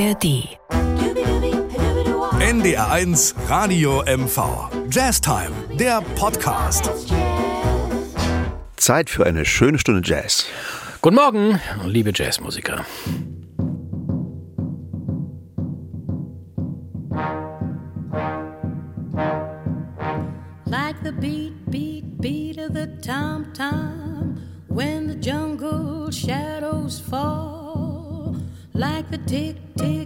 ARD. NDR1 Radio MV. Jazztime, der Podcast. Zeit für eine schöne Stunde Jazz. Guten Morgen, liebe Jazzmusiker. Like the beat, beat, beat of the tom tom when the jungle shadows fall. Like the tick, tick,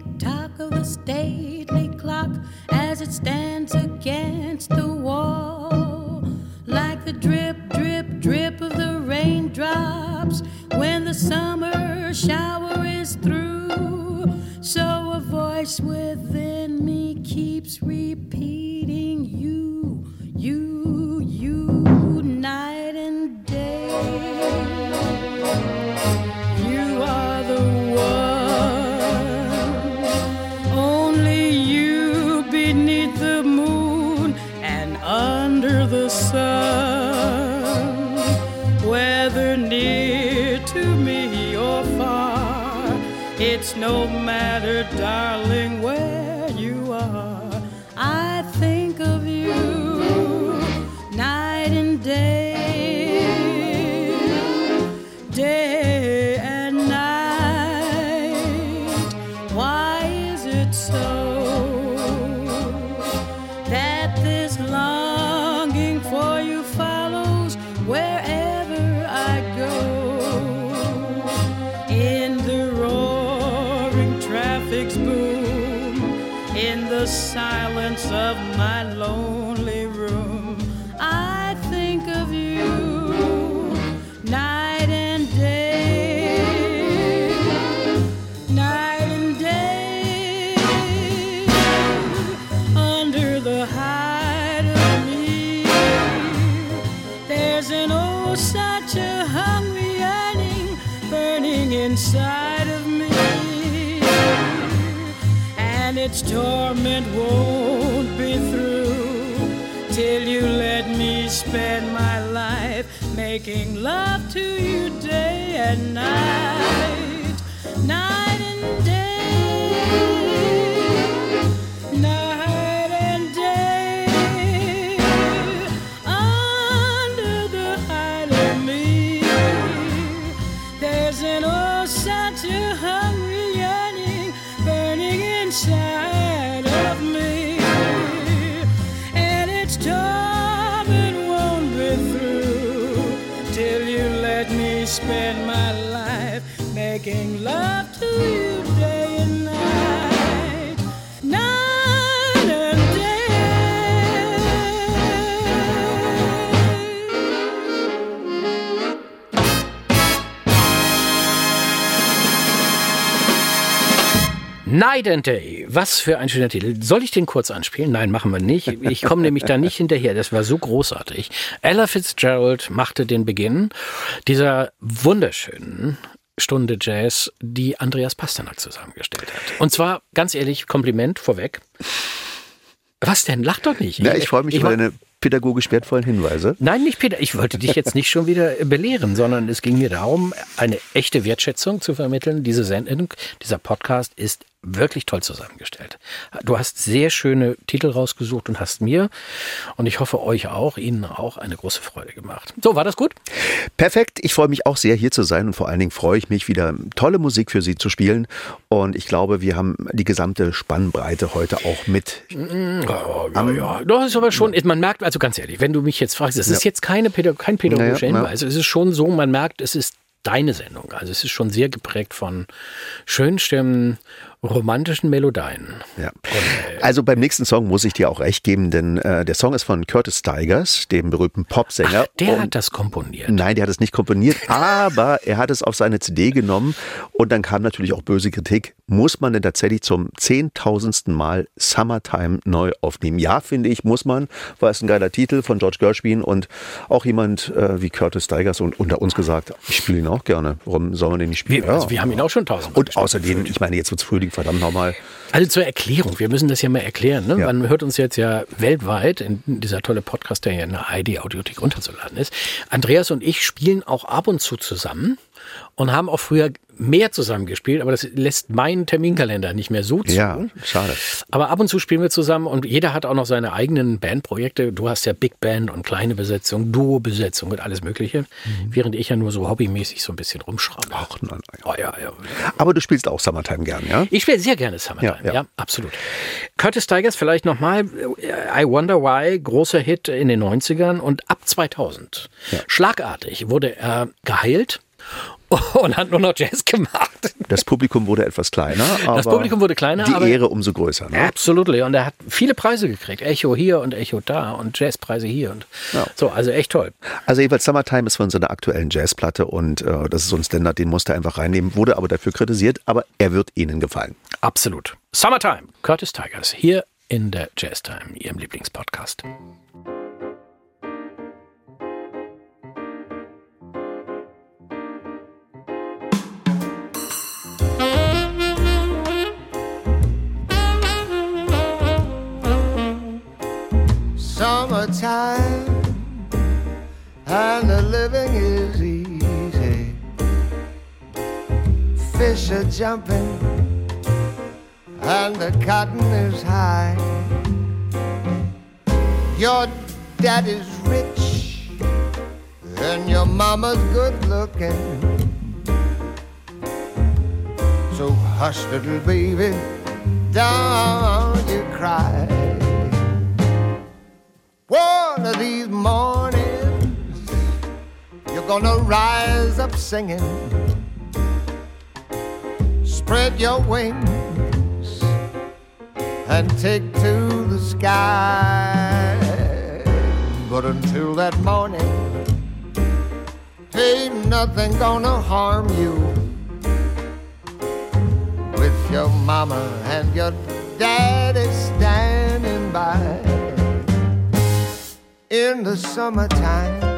silence of making love to you day and night, Night and Day. Was für ein schöner Titel. Soll ich den kurz anspielen? Nein, machen wir nicht. Ich komme nämlich da nicht hinterher. Das war so großartig. Ella Fitzgerald machte den Beginn dieser wunderschönen Stunde Jazz, die Andreas Pasternak zusammengestellt hat. Und zwar, ganz ehrlich, Kompliment vorweg. Was denn? Lach doch nicht. Ja, ich freue mich über war- deine pädagogisch wertvollen Hinweise. Nein, nicht Peter. Ich wollte dich jetzt nicht schon wieder belehren, sondern es ging mir darum, eine echte Wertschätzung zu vermitteln. Diese Sendung, dieser Podcast ist wirklich toll zusammengestellt. Du hast sehr schöne Titel rausgesucht und hast mir und ich hoffe euch auch, Ihnen auch eine große Freude gemacht. So, war das gut? Perfekt. Ich freue mich auch sehr, hier zu sein und vor allen Dingen freue ich mich, wieder tolle Musik für Sie zu spielen. Und ich glaube, wir haben die gesamte Spannbreite heute auch mit. Ja, ja, ja. Das ist aber schon, man merkt, also ganz ehrlich, wenn du mich jetzt fragst, es ist jetzt keine, Pädag- kein pädagogischer Naja, na. Hinweis. Es ist schon so, man merkt, es ist deine Sendung. Also es ist schon sehr geprägt von schönen Stimmen, romantischen Melodien. Ja. Also beim nächsten Song muss ich dir auch recht geben, denn äh, der Song ist von Curtis Stigers, dem berühmten Popsänger. Der Und- hat das komponiert. Nein, der hat es nicht komponiert, aber er hat es auf seine CD genommen und dann kam natürlich auch böse Kritik. Muss man denn tatsächlich zum zehntausendsten Mal Summertime neu aufnehmen? Ja, finde ich, muss man, weil es ein geiler Titel von George Gershwin und auch jemand äh, wie Curtis Stigers und unter uns gesagt, ich spiele ihn auch gerne. Warum soll man den nicht spielen? Wir, also wir haben ihn auch schon tausendmal und außerdem, ich meine, jetzt wird's Frühling, verdammt nochmal. Also zur Erklärung, wir müssen das ja mal erklären. Ne? Ja. Man hört uns jetzt ja weltweit in dieser tolle Podcast, der ja in der ID-Audiothek runterzuladen ist. Andreas und ich spielen auch ab und zu zusammen und haben auch früher mehr zusammengespielt, aber das lässt meinen Terminkalender nicht mehr so zu. Ja, schade. Aber ab und zu spielen wir zusammen und jeder hat auch noch seine eigenen Bandprojekte. Du hast ja Big Band und kleine Besetzung, Duo-Besetzung und alles Mögliche, während ich ja nur so hobbymäßig so ein bisschen rumschraube. Ach, nein, nein. Oh, ja, ja. Aber du spielst auch Summertime gern, ja? Ich spiele sehr gerne Summertime, Ja, ja, ja. absolut. Curtis Tigers vielleicht nochmal, I Wonder Why, großer Hit in den 90ern und ab 2000. Schlagartig wurde er geheilt und hat nur noch Jazz gemacht. Das Publikum wurde etwas kleiner, aber Das Publikum wurde kleiner, die Ehre umso größer. Ne? Absolutely. Und er hat viele Preise gekriegt. Echo hier und Echo da und Jazzpreise hier und Ja. so. Also echt toll. Also jeweils Summertime ist von seiner aktuellen Jazzplatte und äh, das ist so ein Standard, den musste er einfach reinnehmen, wurde aber dafür kritisiert, aber er wird Ihnen gefallen. Absolut. Summertime. Curtis Tigers hier in der Jazz Time, Ihrem Lieblingspodcast. Summertime and the living is easy. Fish are jumping and the cotton is high. Your daddy's rich and your mama's good looking. So hush, little baby, don't gonna rise up singing. Spread your wings and take to the sky. But until that morning, ain't nothing gonna harm you with your mama and your daddy standing by in the summertime.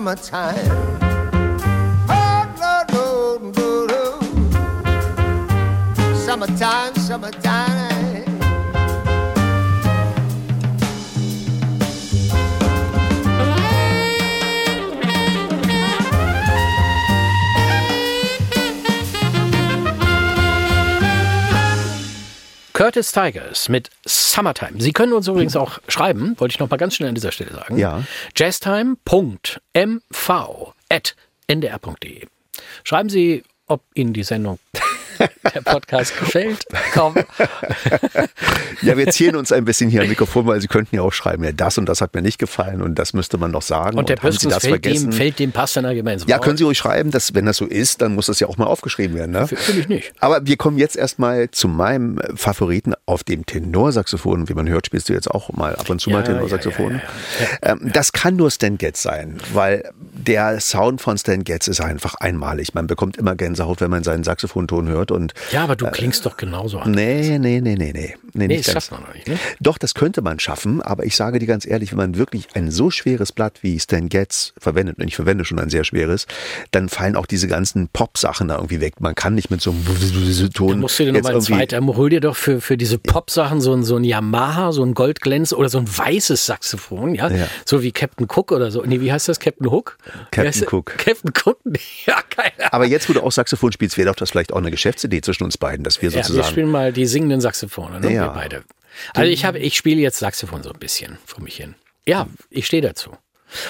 Summertime. Oh, Lord, Lord, Lord, Lord. Summertime, summertime. Curtis Tigers mit Summertime. Sie können uns übrigens auch schreiben, wollte ich noch mal ganz schnell an dieser Stelle sagen. Ja. jazztime.mv.ndr.de. Schreiben Sie, ob Ihnen die Sendung der Podcast gefällt. Komm. Ja, wir ziehen uns ein bisschen hier am Mikrofon, weil Sie könnten ja auch schreiben, ja, das und das hat mir nicht gefallen und das müsste man noch sagen. Und der haben Sie Pöstens das fällt dem, vergessen? fällt dem Pasternak immer ins Wort. Ja, können Sie ruhig schreiben, dass, wenn das so ist, dann muss das ja auch mal aufgeschrieben werden. Ne? Finde ich nicht. Aber wir kommen jetzt erstmal zu meinem Favoriten auf dem Tenorsaxophon. Wie man hört, spielst du jetzt auch mal ab und zu mal Ja, Tenorsaxophon. ja, Ähm, das kann nur Stan Getz sein, weil der Sound von Stan Getz ist einfach einmalig. Man bekommt immer Gänsehaut, wenn man seinen Saxophonton hört. Und Ja, aber du klingst doch genauso an. nee, nee, nee, nee, nee. Nee, Nee, das schafft man noch nicht. Ne? Doch, das könnte man schaffen, aber ich sage dir ganz ehrlich, wenn man wirklich ein so schweres Blatt wie Stan Getz verwendet, und ich verwende schon ein sehr schweres, dann fallen auch diese ganzen Pop-Sachen da irgendwie weg. Man kann nicht mit so einem Ton Da musst du dir nochmal ein zweiter, hol dir doch für, für diese Pop-Sachen so ein, so ein Yamaha, so ein Goldglänz oder so ein weißes Saxophon, ja? Ja. So wie Captain Cook oder so. Nee, wie heißt das? Captain Hook? Captain? Cook. Captain Cook? Ja, keine Ahnung. Aber jetzt, wo du auch Saxophon spielst, wäre doch das vielleicht auch eine Geschäftsidee zwischen uns beiden, dass wir Ja, wir sozusagen. spielen mal die singenden Saxophone, ne? Ja. Wir beide. Also ich habe, ich spiele jetzt Saxophon so ein bisschen vor mich hin. Ja, ich stehe dazu.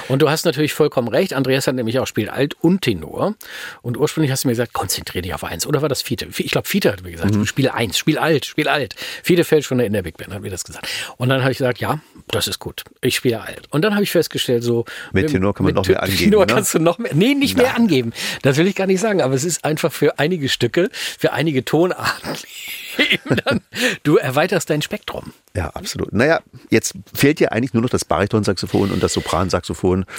Und du hast natürlich vollkommen recht. Andreas hat nämlich auch spielt Alt und Tenor. Und ursprünglich hast du mir gesagt, konzentriere dich auf eins. Oder war das Fiete? Ich glaube, Fiete hat mir gesagt, Mhm. spiele eins, spiel alt, spiel alt. Fiete fällt schon in der Big Band, hat mir das gesagt. Und dann habe ich gesagt, ja, das ist gut. Ich spiele alt. Und dann habe ich festgestellt, so. Mit Tenor kann man noch mehr angeben, Tenor ne? kannst du noch mehr, nee, nicht mehr angeben. Das will ich gar nicht sagen. Aber es ist einfach für einige Stücke, für einige Tonarten. dann, du erweiterst dein Spektrum. Ja, absolut. Naja, jetzt fehlt dir eigentlich nur noch das Baritonsaxophon und das Sopransaxophon.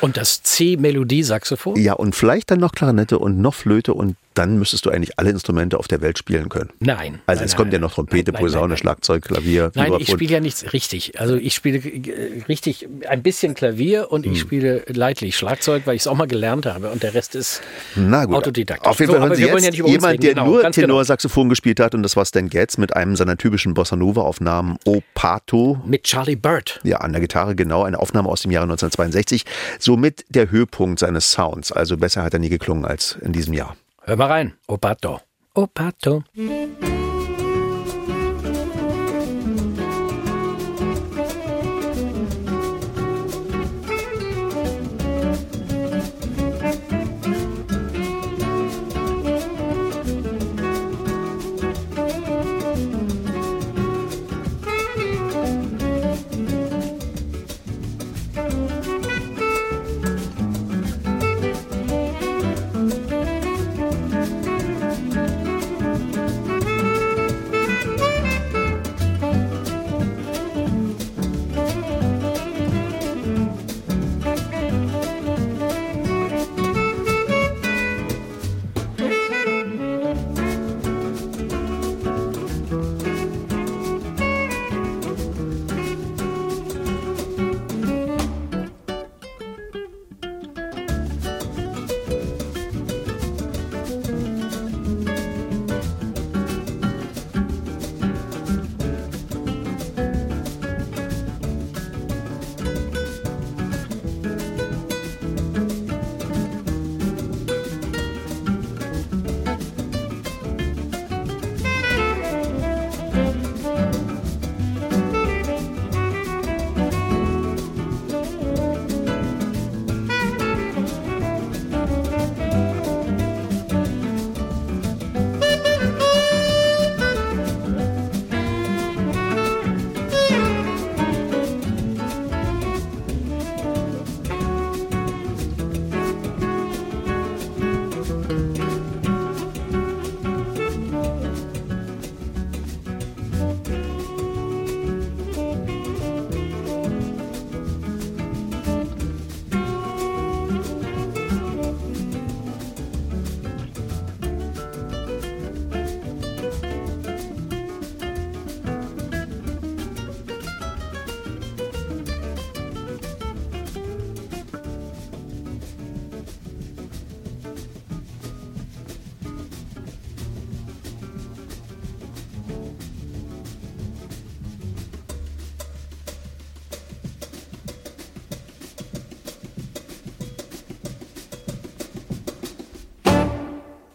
Und das C-Melodie-Saxophon? Ja, und vielleicht dann noch Klarinette und noch Flöte und dann müsstest du eigentlich alle Instrumente auf der Welt spielen können. Nein. Also nein, es kommt ja nein, noch Trompete, nein, Posaune. Schlagzeug, Klavier, Nein, ich spiele ja nichts richtig. Also ich spiele äh, richtig ein bisschen Klavier und Hm. ich spiele leidlich Schlagzeug, weil ich es auch mal gelernt habe und der Rest ist Na gut. Autodidakt. Auf jeden So, Fall hören aber Sie jetzt ja jemand, reden. der Genau, nur genau. Tenorsaxophon gespielt hat und das war Stan Getz mit einem seiner typischen Bossa Nova Aufnahmen O Pato. Mit Charlie Bird. Ja, an der Gitarre genau, eine Aufnahme aus dem Jahre 1962. Somit der Höhepunkt seines Sounds. Also besser hat er nie geklungen als in diesem Jahr. Hör mal rein. Opato. Opato.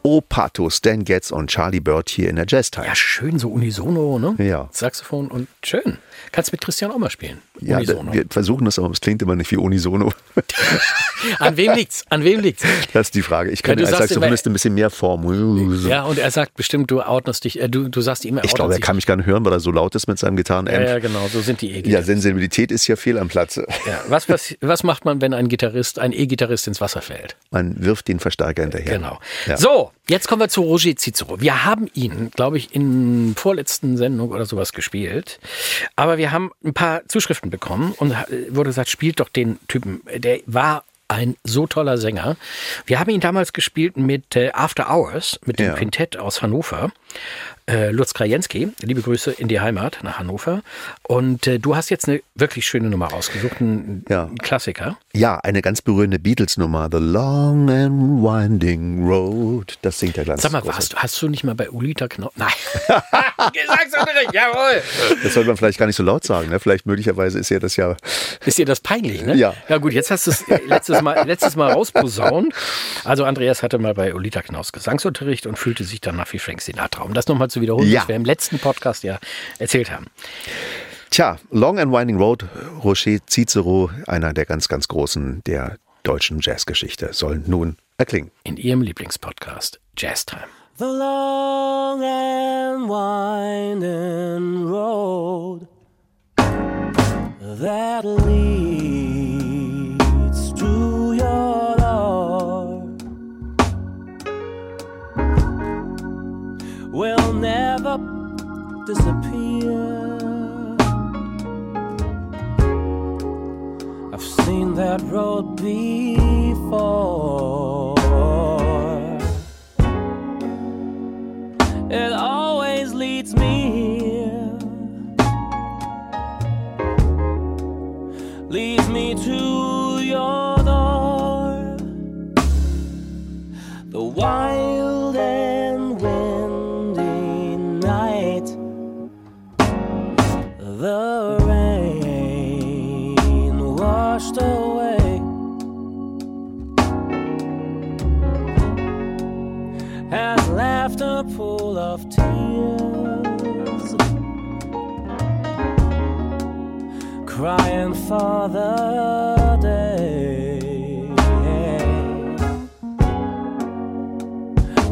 O Pato, Stan Getz und Charlie Bird hier in der Jazz Time. Ja, schön, so unisono, ne? Ja. Saxophon und schön. Kannst mit Christian auch mal spielen. Ja, unisono. wir versuchen das, aber es klingt immer nicht wie Unisono. An wem liegt's? An wem liegt's? Das ist die Frage. Ich kann Ja, du als Saxophonist ein bisschen mehr Form. Ja, und er sagt bestimmt, du outnest dich, äh, du, du sagst ihm, er Ich glaube, er kann mich gar nicht hören, weil er so laut ist mit seinem Gitarrenamp. Ja, ja, genau, so sind die e Ja, Sensibilität ist ja fehl am Platze. Ja, was, was, was macht man, wenn ein Gitarrist, ein E-Gitarrist ins Wasser fällt? Man wirft den Verstärker hinterher. Genau. Ja. So, jetzt kommen wir zu Roger Cicero. Wir haben ihn, glaube ich, in vorletzten Sendung oder sowas gespielt. Aber wir haben ein paar Zuschriften bekommen und äh, wurde gesagt, spielt doch den Typen. Der war ein so toller Sänger. Wir haben ihn damals gespielt mit äh, After Hours, mit dem Ja. Quintett aus Hannover. Äh, Lutz Krajewski, liebe Grüße in die Heimat nach Hannover. Und äh, du hast jetzt eine wirklich schöne Nummer rausgesucht, ein, Ja. Klassiker. Ja, eine ganz berührende Beatles-Nummer. The Long and Winding Road. Das singt der ganz Sag mal, warst, du- hast du nicht mal bei Ulita Knopf? Nein. Gesangsunterricht, jawohl. Das sollte man vielleicht gar nicht so laut sagen. Ne? Vielleicht möglicherweise ist ja das ja. Ist dir das peinlich, ne? Ja. Ja gut, jetzt hast du es letztes Mal, letztes Mal rausposaunt. Also Andreas hatte mal bei Ulita Knaus Gesangsunterricht und fühlte sich danach wie Frank Sinatra. Um das nochmal zu wiederholen, Ja. was wir im letzten Podcast ja erzählt haben. Tja, Long and Winding Road, Roger Cicero, einer der ganz, ganz großen der deutschen Jazzgeschichte, soll nun erklingen. In ihrem Lieblingspodcast Jazz Time. The long and winding road that leads disappear. I've seen that road before. It always for the day.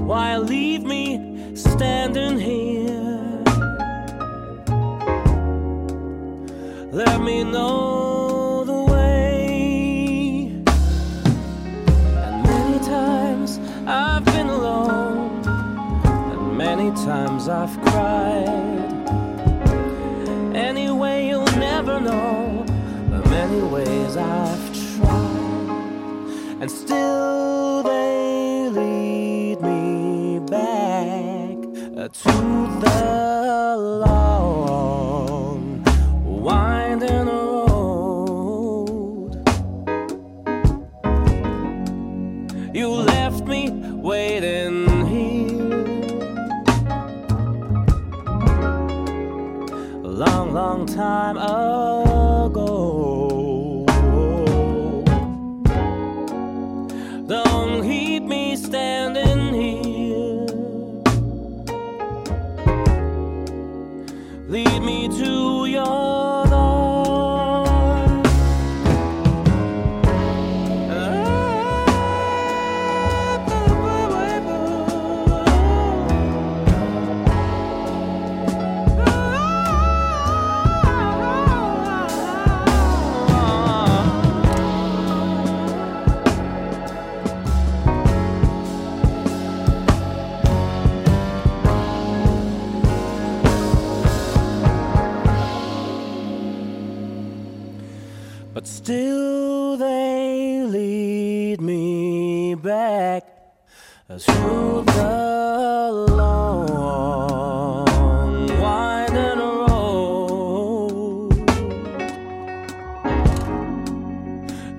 Why leave me standing here? Let me know the way. And many times I've been alone, and many times I've cried. Anyway, you'll never know many ways I've tried, and still they lead me back uh, to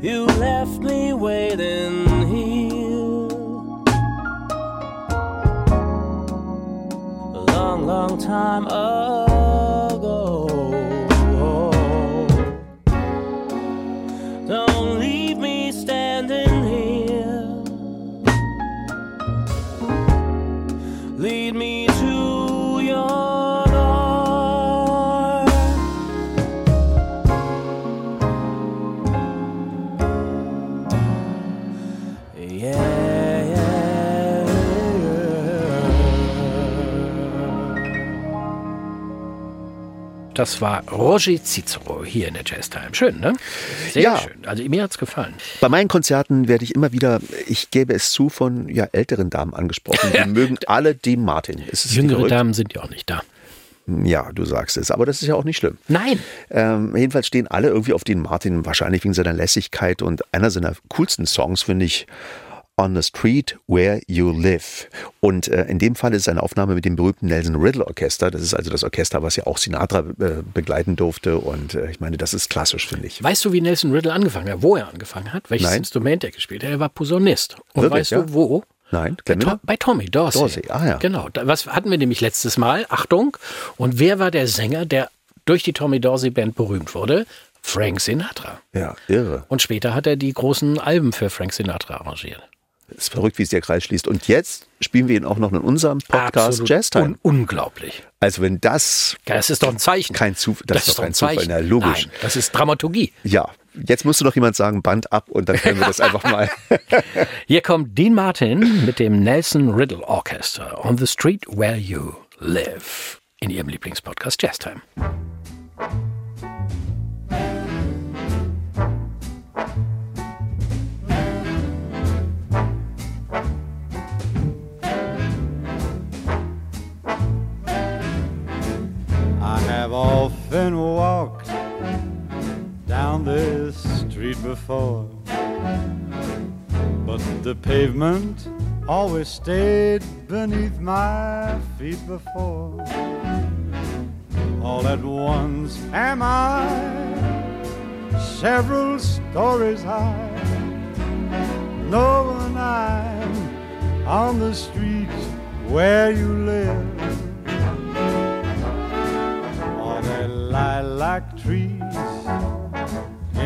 You left me waiting here a long, long time ago. Das war Roger Cicero hier in der Jazz Time. Schön, ne? Sehr Ja. schön. Also mir hat's gefallen. Bei meinen Konzerten werde ich immer wieder, ich gebe es zu, von ja, älteren Damen angesprochen. Die mögen alle Dean Martin. Es Jüngere? Damen sind ja auch nicht da. Ja, du sagst es. Aber das ist ja auch nicht schlimm. Nein. Ähm, jedenfalls stehen alle irgendwie auf Dean Martin, wahrscheinlich wegen seiner Lässigkeit. Und einer seiner coolsten Songs finde ich On the Street Where You Live. Und äh, in dem Fall ist es eine Aufnahme mit dem berühmten Nelson Riddle Orchester. Das ist also das Orchester, was ja auch Sinatra äh, begleiten durfte. Und äh, ich meine, das ist klassisch, finde ich. Weißt du, wie Nelson Riddle angefangen hat? Wo er angefangen hat? Welches Nein. Instrument er gespielt hat? Er war Posaunist. Und Wirklich, weißt ja? du, wo? Nein, Bei, kennt ihr To das? bei Tommy Dorsey. Dorsey, ah ja. Genau. Was hatten wir nämlich letztes Mal? Achtung. Und wer war der Sänger, der durch die Tommy Dorsey Band berühmt wurde? Frank Sinatra. Ja, irre. Und später hat er die großen Alben für Frank Sinatra arrangiert. Ist verrückt, wie es der Kreis schließt. Und jetzt spielen wir ihn auch noch in unserem Podcast Absolut Jazz Time. Un unglaublich. Also wenn das Ja, Das ist doch ein Zeichen. kein Zufall, das, ist doch kein Zufall, Zeichen. na logisch. Nein, das ist Dramaturgie. Ja, jetzt musste doch jemand sagen, Band ab und dann können wir das einfach mal. Hier kommt Dean Martin mit dem Nelson Riddle Orchestra on the street where you live in ihrem Lieblingspodcast Jazz Time. Often walked down this street before, but the pavement always stayed beneath my feet before. All at once am I several stories high, No knowing I'm on the street where you live. Lilac trees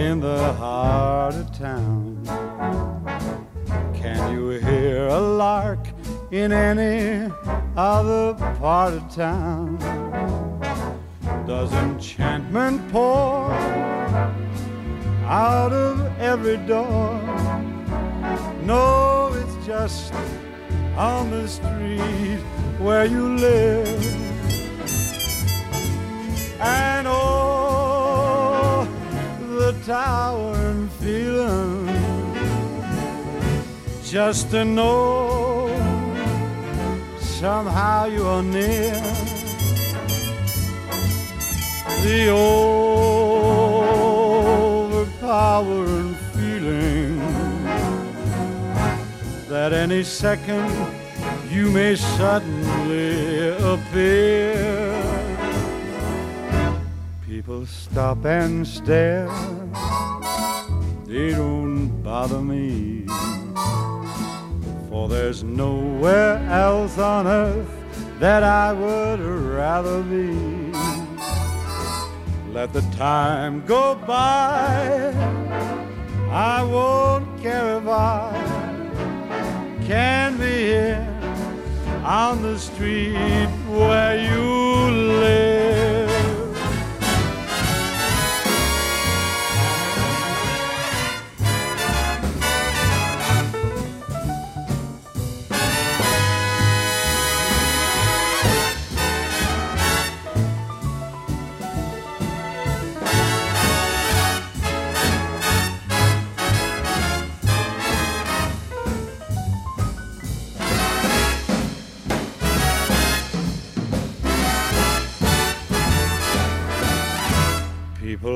in the heart of town? Can you hear a lark in any other part of town? Does enchantment pour out of every door? No, it's just on the street where you live and oh, the towering feeling just to know somehow you are near the overpowering feeling that any second you may suddenly appear. People stop and stare, they don't bother me. For there's nowhere else on earth that I would rather be. Let the time go by, I won't care if I can be here on the street where you live.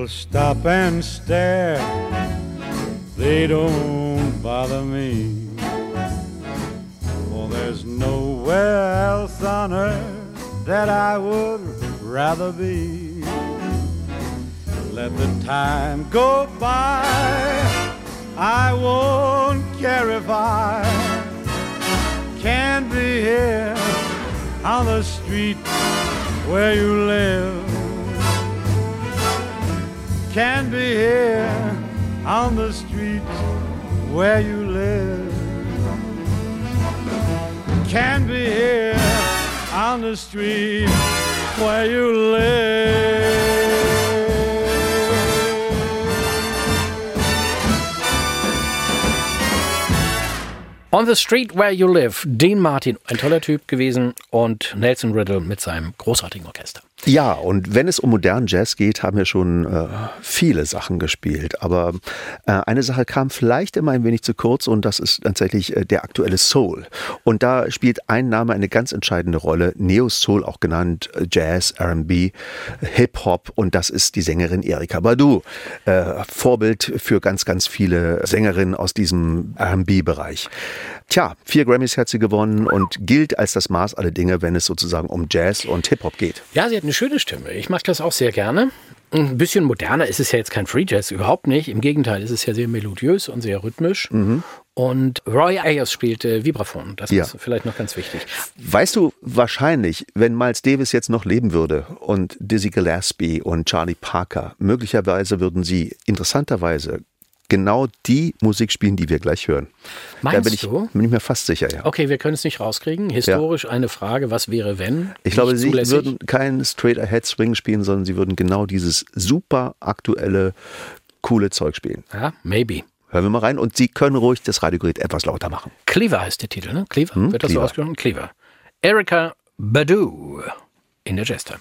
People stop and stare, they don't bother me. For there's nowhere else on earth that I would rather be. Let the time go by, I won't care if I can't be here on the street where you live can be here on the street where you live. Can be here on the street where you live. On the Street Where You Live, Dean Martin, ein toller Typ gewesen und Nelson Riddle mit seinem großartigen Orchester. Ja, und wenn es um modernen Jazz geht, haben wir schon äh, viele Sachen gespielt. Aber äh, eine Sache kam vielleicht immer ein wenig zu kurz und das ist tatsächlich äh, der aktuelle Soul. Und da spielt ein Name eine ganz entscheidende Rolle. Neo Soul, auch genannt äh, Jazz, RB, Hip-Hop. Und das ist die Sängerin Erika Badu. Äh, Vorbild für ganz, ganz viele Sängerinnen aus diesem RB-Bereich. Tja, vier Grammys hat sie gewonnen und gilt als das Maß aller Dinge, wenn es sozusagen um Jazz und Hip-Hop geht. Ja, sie hat eine schöne Stimme. Ich mag das auch sehr gerne. Ein bisschen moderner ist es ja jetzt kein Free Jazz, überhaupt nicht. Im Gegenteil, es ist ja sehr melodiös und sehr rhythmisch. Und Roy Ayers spielte Vibraphon. Das Ja. ist vielleicht noch ganz wichtig. Weißt du, wahrscheinlich, wenn Miles Davis jetzt noch leben würde und Dizzy Gillespie und Charlie Parker, möglicherweise würden sie interessanterweise genau die Musik spielen, die wir gleich hören. da Meinst bin ich, du? bin ich mir fast sicher, ja. Okay, wir können es nicht rauskriegen. Historisch eine Frage, was wäre, wenn? Ich glaube, sie zulässig? würden kein Straight Ahead Swing spielen, sondern sie würden genau dieses super aktuelle, coole Zeug spielen. Ja, maybe. Hören wir mal rein und Sie können ruhig das Radiogerät etwas lauter machen. Cleaver heißt der Titel, ne? Cleaver? Hm, Wird das so Cleaver. ausgesprochen? Cleaver. Erika Badu in der Jazz Time.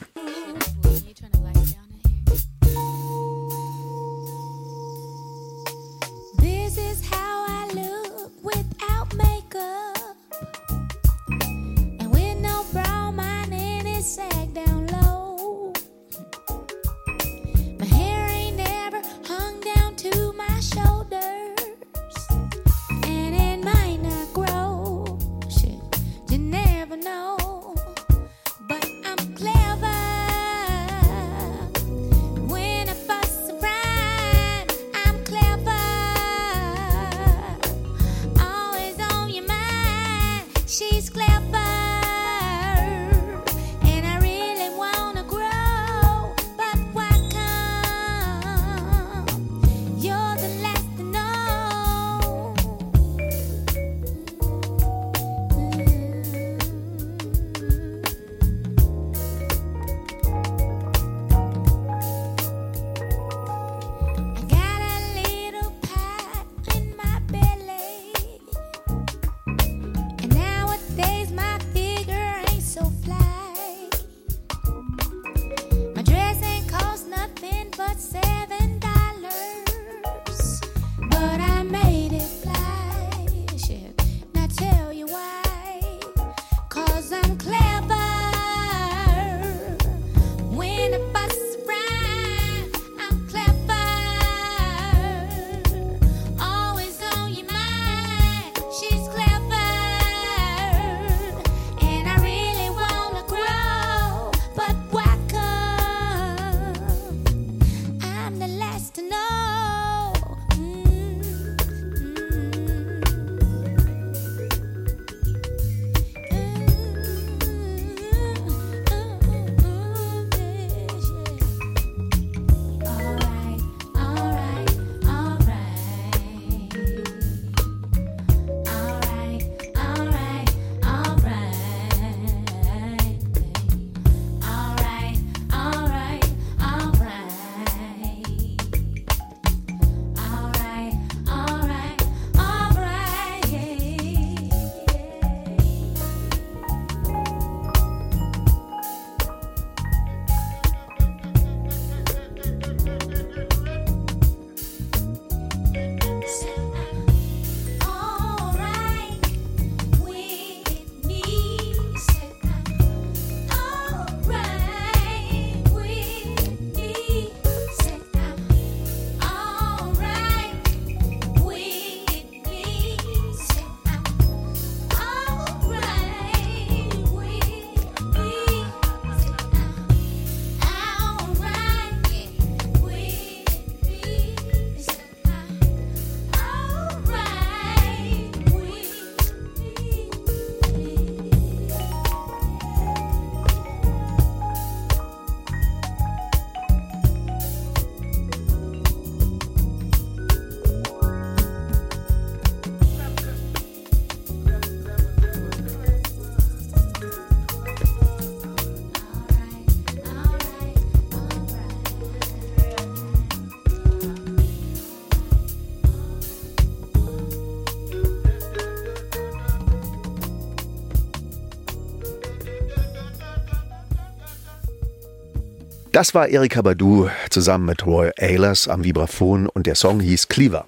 Das war Erika Badu zusammen mit Roy Ayers am Vibraphon und der Song hieß Cleaver.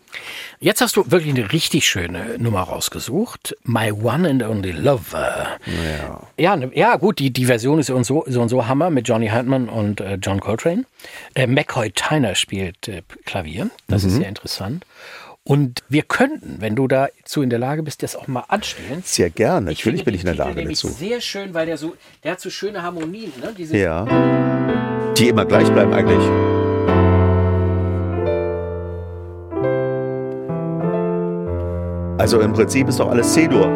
Jetzt hast du wirklich eine richtig schöne Nummer rausgesucht. My One and Only Lover. Ja. Ja, ne, ja gut, die, die Version ist so und so, so und so Hammer mit Johnny Hartman und äh, John Coltrane. Äh, McCoy Tyner spielt äh, Klavier. Das Mhm. ist sehr interessant. Und wir könnten, wenn du dazu in der Lage bist, das auch mal anspielen. Sehr gern, Ich natürlich bin ich in der Lage dazu. Sehr schön, weil der so, der hat so schöne Harmonien, ne? Diese, Ja. Die immer gleich bleiben eigentlich. Also im Prinzip ist doch alles C-Dur.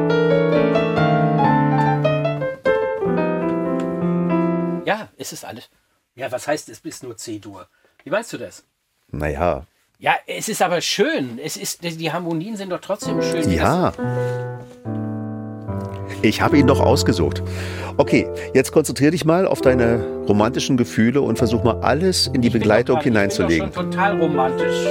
Ja, es ist alles. Ja, was heißt, es ist nur C-Dur? Wie meinst du das? Naja, Ja, es ist aber schön. Es ist, die Harmonien sind doch trotzdem schön. ja. Ich habe ihn doch ausgesucht. Okay, jetzt konzentrier dich mal auf deine romantischen Gefühle und versuch mal alles in die Ich bin Begleitung doch gar- hineinzulegen. Ich bin schon total romantisch.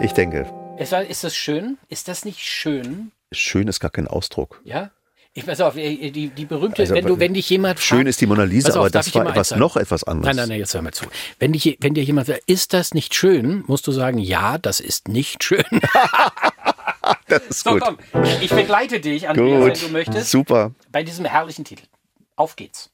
Ich denke, ist das schön? Ist das nicht schön? schön ist gar kein Ausdruck. Ja? Ich pass auf, äh, die, die berühmte, Also, wenn du, wenn dich jemand Schön fragt- ist die Mona Lisa, auf, aber das war etwas noch etwas anderes. Nein, nein, nein, jetzt hör mal zu. Wenn, dich, wenn dir jemand sagt, ist das nicht schön, musst du sagen, ja, das ist nicht schön. Das ist So, gut. komm, ich begleite dich, Andreas, Gut, wenn du möchtest, super. bei diesem herrlichen Titel. Auf geht's.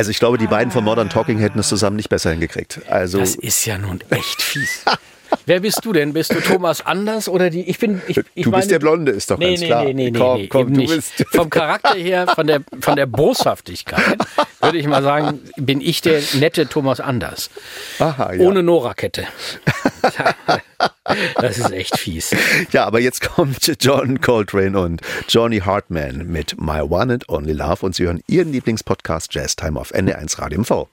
Also ich glaube, die beiden von Modern Talking hätten es zusammen nicht besser hingekriegt. Also Das ist ja nun echt fies. Wer bist du denn? Bist du Thomas Anders oder die? Ich bin. Ich, ich du meine, bist der Blonde, ist doch Nee, ganz nee, klar. nee, nee, nee, komm, nee, komm, du nicht. bist. Vom Charakter her, von der, von der Boshaftigkeit, würde ich mal sagen, bin ich der nette Thomas Anders. Aha, ja. Ohne Nora-Kette. Das ist echt fies. Ja, aber jetzt kommt John Coltrane und Johnny Hartman mit My One and Only Love und Sie hören Ihren Lieblingspodcast Jazz Time auf NDR1 Radio MV.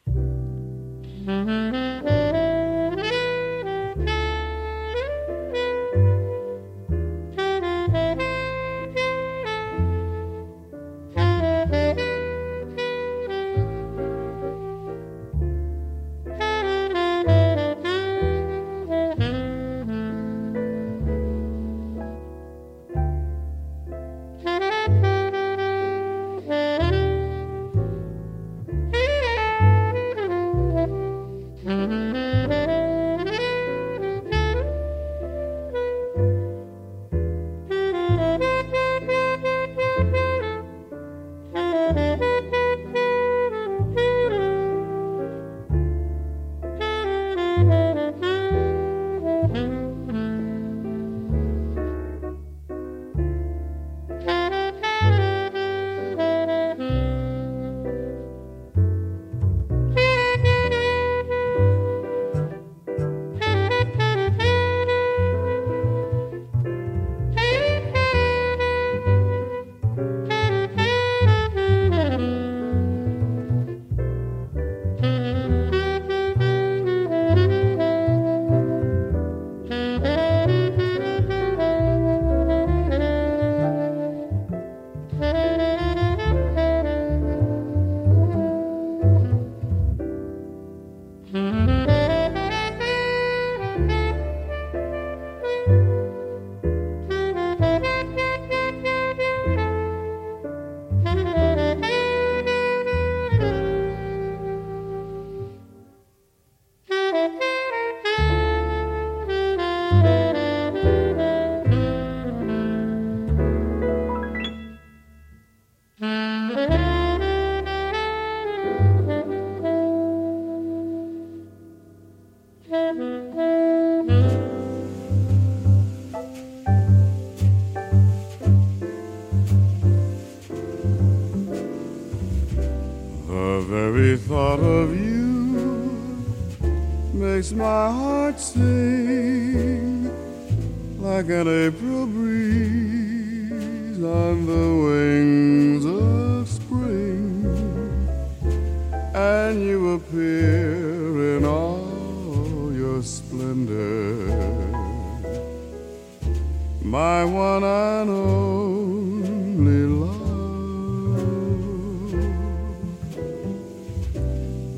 One and only love.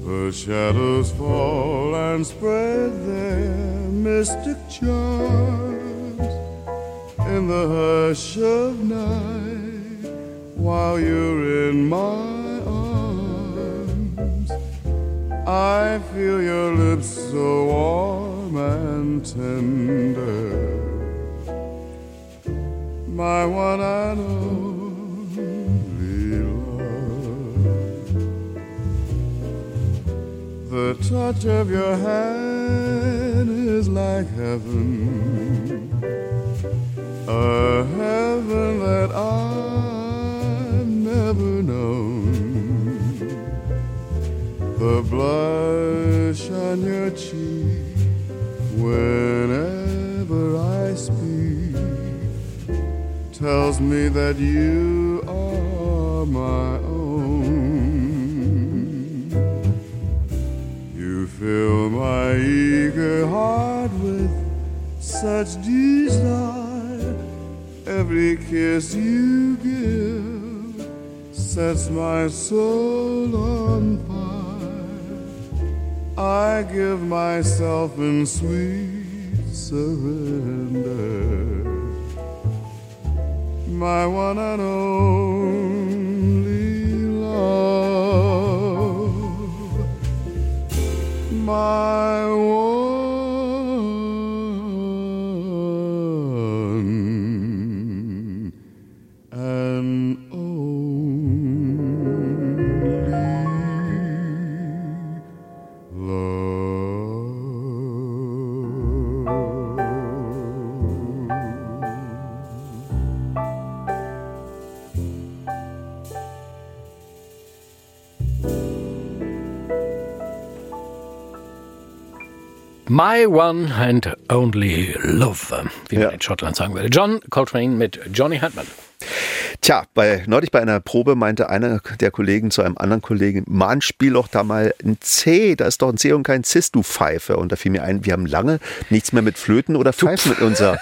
The shadows fall and spread their mystic charms in the hush of night while you're in my arms. I feel your lips so warm and tender, my one and only love. The touch of your hand is like heaven, a heaven that I've never known. The blush on your cheek whenever I speak tells me that you are my own. You fill my eager heart with such desire. Every kiss you give sets my soul on fire. I give myself in sweet surrender. My one and only love. My My One and Only Love, wie man Ja. in Schottland sagen würde. John Coltrane mit Johnny Hartman. Tja, bei, neulich bei einer Probe meinte einer der Kollegen zu einem anderen Kollegen, Mann, spiel doch da mal ein C, da ist doch ein C und kein Cis, du Pfeife. Und da fiel mir ein, wir haben lange nichts mehr mit Flöten oder Pfeifen in unserer,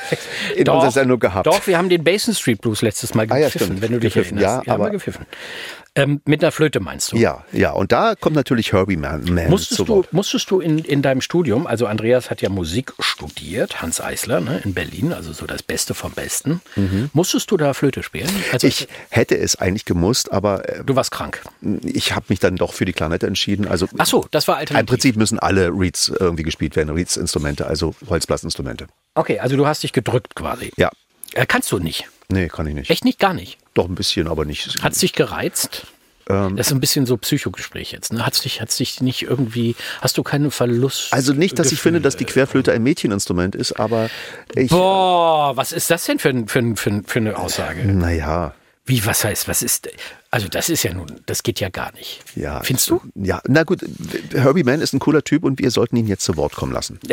in unserer Sendung gehabt. Doch, wir haben den Basin Street Blues letztes Mal Ah ja, gepfiffen, wenn du dich Gepfiffen, erinnerst. ja, haben wir aber- gepfiffen. Ähm, mit einer Flöte meinst du? Ja, ja, und da kommt natürlich Herbie Man, Man Musstest zu du, Wort. musstest du in, in deinem Studium, also Andreas hat ja Musik studiert, Hans Eisler ne, in Berlin, also so das Beste vom Besten. Musstest du da Flöte spielen? Also Mhm. Ich hätte es eigentlich gemusst, aber äh, du warst krank. ich habe mich dann doch für die Klarinette entschieden. Also Ach so, das war im alternativ. Prinzip müssen alle Reeds irgendwie gespielt werden, Reeds-Instrumente, also Holzblassinstrumente. Okay, also du hast dich gedrückt quasi. Ja, Äh, kannst du nicht. nee, kann ich nicht. Echt nicht, gar nicht. Doch ein bisschen, aber nicht. Hat es dich gereizt? Ähm. das ist ein bisschen so Psychogespräch jetzt. Ne? Hat dich, hat's dich nicht irgendwie, hast du keinen Verlust? Also nicht, dass ich finde, dass die? Querflöte ein Mädcheninstrument ist, aber ich. Boah, was ist das denn für, ein- für, ein- für eine Aussage? Naja, Wie, was heißt, was ist, also das ist ja nun, das geht ja gar nicht. ja. Findest du? Ja, na gut, Herbie Mann ist ein cooler Typ und wir sollten ihn jetzt zu Wort kommen lassen.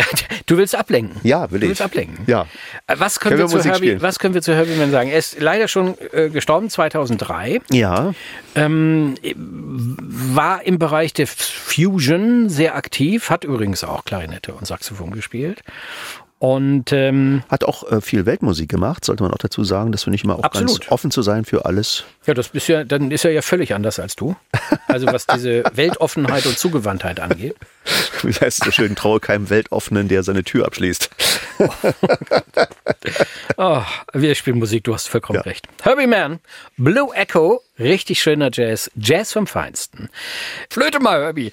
Du willst ablenken. Ja, will du ich. willst ablenken. Ja. Äh, Was können, Können wir, wir zu Herbie, spielen? was können wir zu Herbie Man sagen? Er ist leider schon äh, gestorben 2003. Ja, Ähm, war im Bereich der Fusion sehr aktiv, hat übrigens auch Klarinette und Saxophon gespielt. Und ähm, hat auch äh, viel Weltmusik gemacht, sollte man auch dazu sagen. Das finde ich immer auch Absolut. ganz offen zu sein für alles. ja, das ist ja, dann ist er ja völlig anders als du. Also was diese Weltoffenheit und Zugewandtheit angeht. Wie heißt es so schön, traue keinem Weltoffenen, der seine Tür abschließt. Oh, wir spielen Musik, du hast vollkommen Ja. recht. Herbie Mann, Blue Echo, richtig schöner Jazz, Jazz vom Feinsten. Flöte mal, Herbie.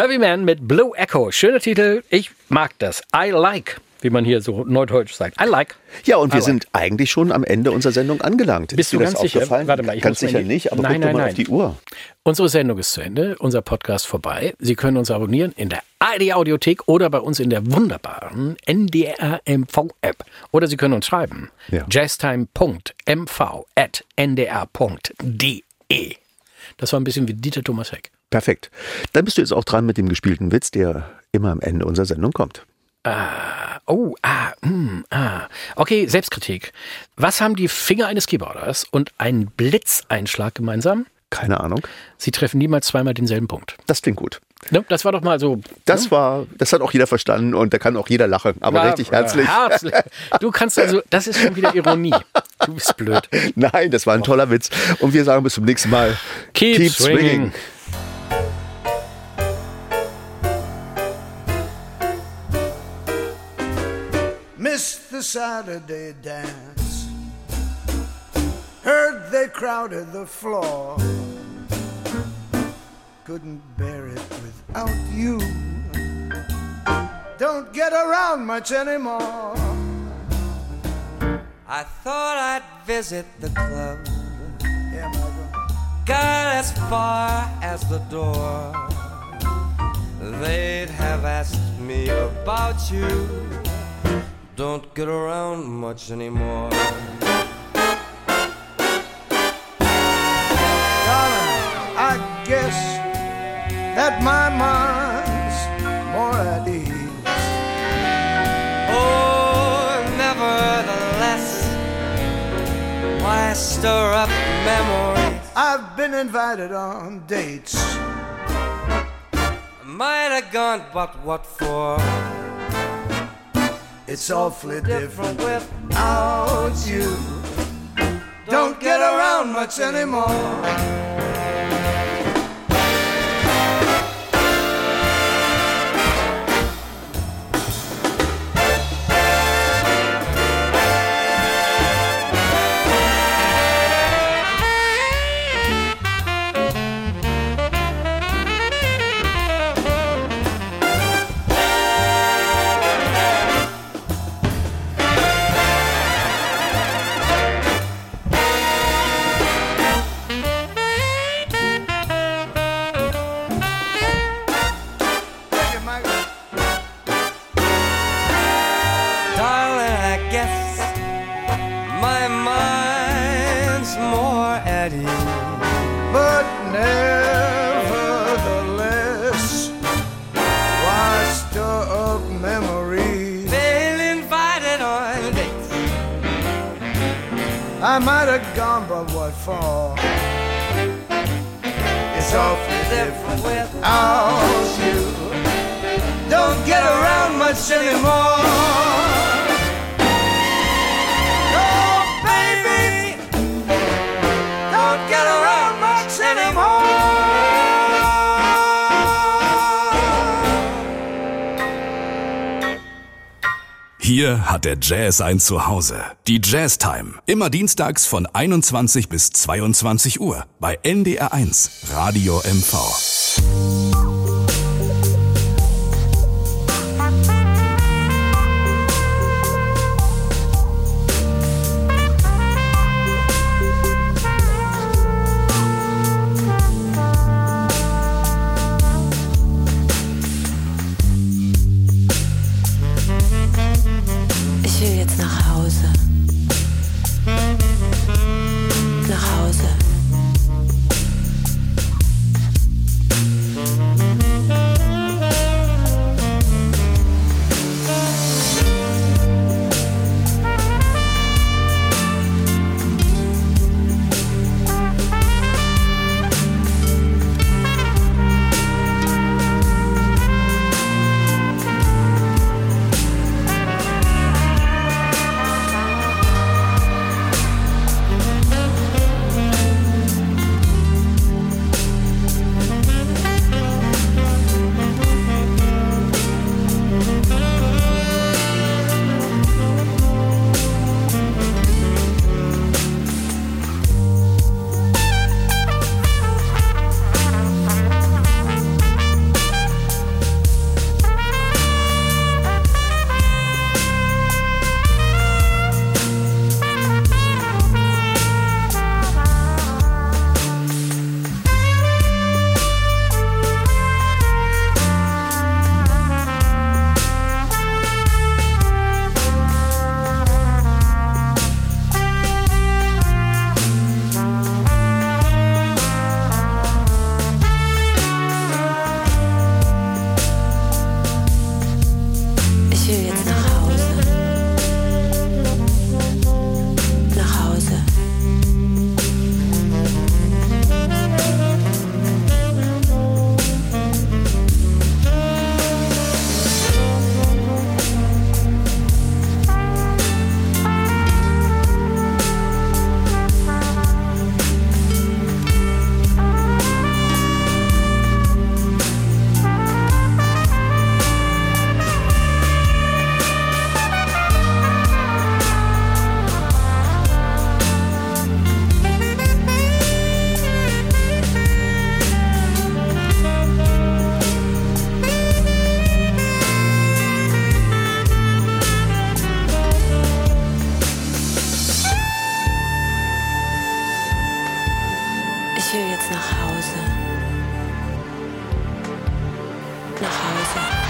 Heavy Man mit Blue Echo. Schöner Titel. Ich mag das. I like, wie man hier so neudeutsch sagt. I like. Ja, und wir Aber- sind eigentlich schon am Ende unserer Sendung angelangt. Bist Ist du ganz sicher? aufgefallen? Warte mal, ich ganz sicher nicht, aber Nein, guck nein, mal nein. auf die Uhr. Unsere Sendung ist zu Ende, unser Podcast vorbei. Sie können uns abonnieren in der ARD Audiothek oder bei uns in der wunderbaren NDR MV App. Oder Sie können uns schreiben. Ja. jazztime.mv@ndr.de. Das war ein bisschen wie Dieter Thomas Heck. Perfekt. Dann bist du jetzt auch dran mit dem gespielten Witz, der immer am Ende unserer Sendung kommt. Oh, ah, hm, ah. Okay, Selbstkritik. Was haben die Finger eines Keyboarders und ein Blitzeinschlag gemeinsam? Keine Ahnung. Sie treffen niemals zweimal denselben Punkt. Das klingt gut. Ne? Das war doch mal so. Das war, das hat auch jeder verstanden und da kann auch jeder lachen. Aber war- richtig herzlich. herzlich. Du kannst also, das ist schon wieder Ironie. Du bist blöd. Nein, das war ein toller Witz. Und wir sagen bis zum nächsten Mal. Keep, swinging. Missed the Saturday dance. Heard they crowded the floor. Couldn't bear it without you. Don't get around much anymore. I thought I'd visit the club. Yeah. Got as far as the door. They'd have asked me about you. Don't get around much anymore. Darling, I guess that my mind's more at ease. Oh, nevertheless, why stir up memories? I've been invited on dates. Might have gone, but what for? It's awfully Different without you. Don't get around much anymore. Awfully different without you. Don't get around much anymore. Hier hat der Jazz ein Zuhause. Die Jazz Time. Immer dienstags von 21 bis 22 Uhr bei NDR1 Radio MV. Nach Hause. Ich